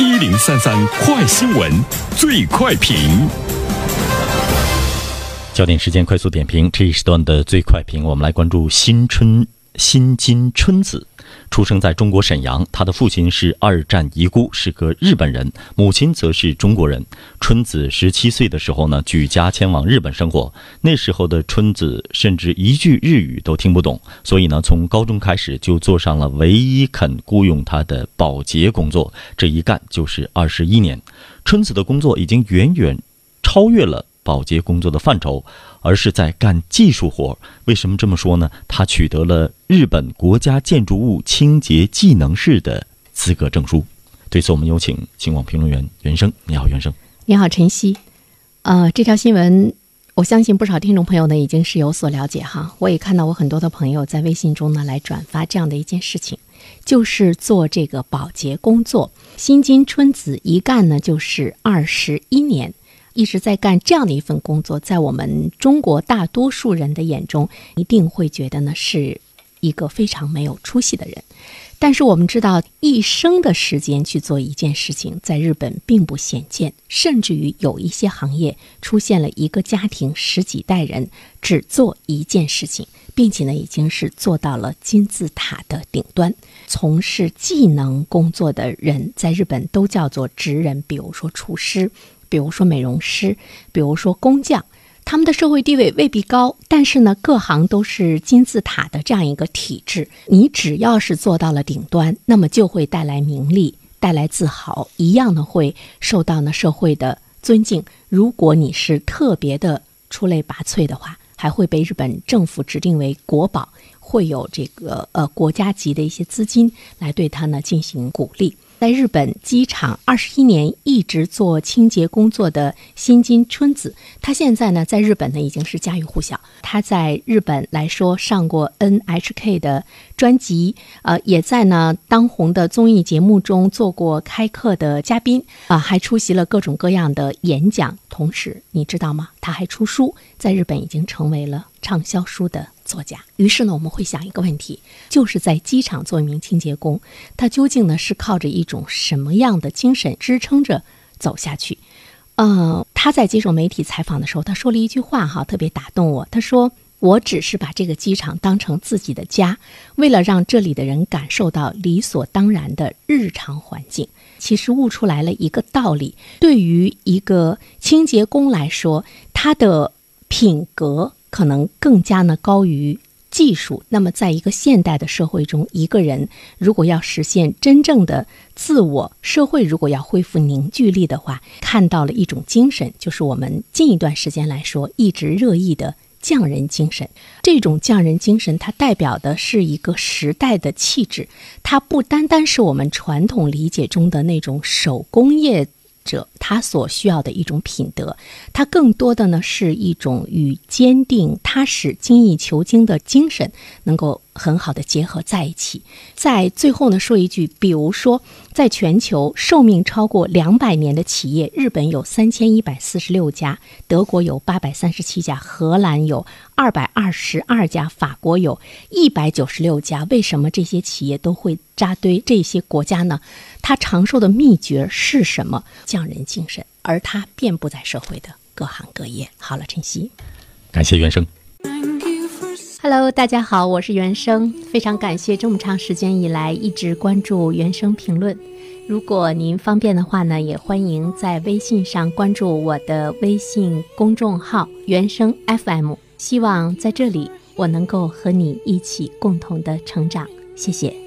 一零三三快新闻，最快评。焦点时间快速点评，这一时段的最快评，我们来关注新春新金春子。出生在中国沈阳，他的父亲是二战遗孤，是个日本人；母亲则是中国人。春子十七岁的时候呢，举家迁往日本生活。那时候的春子甚至一句日语都听不懂，所以呢，从高中开始就做上了唯一肯雇佣他的保洁工作，这一干就是二十一年。春子的工作已经远远超越了。保洁工作的范畴，而是在干技术活。为什么这么说呢？他取得了日本国家建筑物清洁技能士的资格证书。对此，我们有请新网评论员袁生。你好，袁生。你好，晨曦。呃，这条新闻，我相信不少听众朋友呢已经是有所了解哈。我也看到我很多的朋友在微信中呢来转发这样的一件事情，就是做这个保洁工作。新金春子一干呢就是二十一年。一直在干这样的一份工作，在我们中国大多数人的眼中，一定会觉得呢是一个非常没有出息的人。但是我们知道，一生的时间去做一件事情，在日本并不鲜见，甚至于有一些行业出现了一个家庭十几代人只做一件事情，并且呢已经是做到了金字塔的顶端。从事技能工作的人在日本都叫做职人，比如说厨师。比如说美容师，比如说工匠，他们的社会地位未必高，但是呢，各行都是金字塔的这样一个体制。你只要是做到了顶端，那么就会带来名利，带来自豪，一样的会受到呢社会的尊敬。如果你是特别的出类拔萃的话，还会被日本政府指定为国宝，会有这个呃国家级的一些资金来对他呢进行鼓励。在日本机场二十一年一直做清洁工作的新津春子，她现在呢在日本呢已经是家喻户晓。她在日本来说上过 NHK 的专辑，呃，也在呢当红的综艺节目中做过开课的嘉宾，啊，还出席了各种各样的演讲。同时，你知道吗？他还出书，在日本已经成为了畅销书的。作家，于是呢，我们会想一个问题，就是在机场做一名清洁工，他究竟呢是靠着一种什么样的精神支撑着走下去？呃，他在接受媒体采访的时候，他说了一句话哈，特别打动我。他说：“我只是把这个机场当成自己的家，为了让这里的人感受到理所当然的日常环境。”其实悟出来了一个道理：对于一个清洁工来说，他的品格。可能更加呢高于技术。那么，在一个现代的社会中，一个人如果要实现真正的自我，社会如果要恢复凝聚力的话，看到了一种精神，就是我们近一段时间来说一直热议的匠人精神。这种匠人精神，它代表的是一个时代的气质，它不单单是我们传统理解中的那种手工业。者他所需要的一种品德，他更多的呢是一种与坚定、踏实、精益求精的精神能够很好的结合在一起。在最后呢说一句，比如说，在全球寿命超过两百年的企业，日本有三千一百四十六家，德国有八百三十七家，荷兰有二百二十二家，法国有一百九十六家。为什么这些企业都会扎堆这些国家呢？它长寿的秘诀是什么？匠人精神，而它遍布在社会的各行各业。好了，晨曦，感谢原生。Hello，大家好，我是原生，非常感谢这么长时间以来一直关注原生评论。如果您方便的话呢，也欢迎在微信上关注我的微信公众号“原生 FM”。希望在这里我能够和你一起共同的成长。谢谢。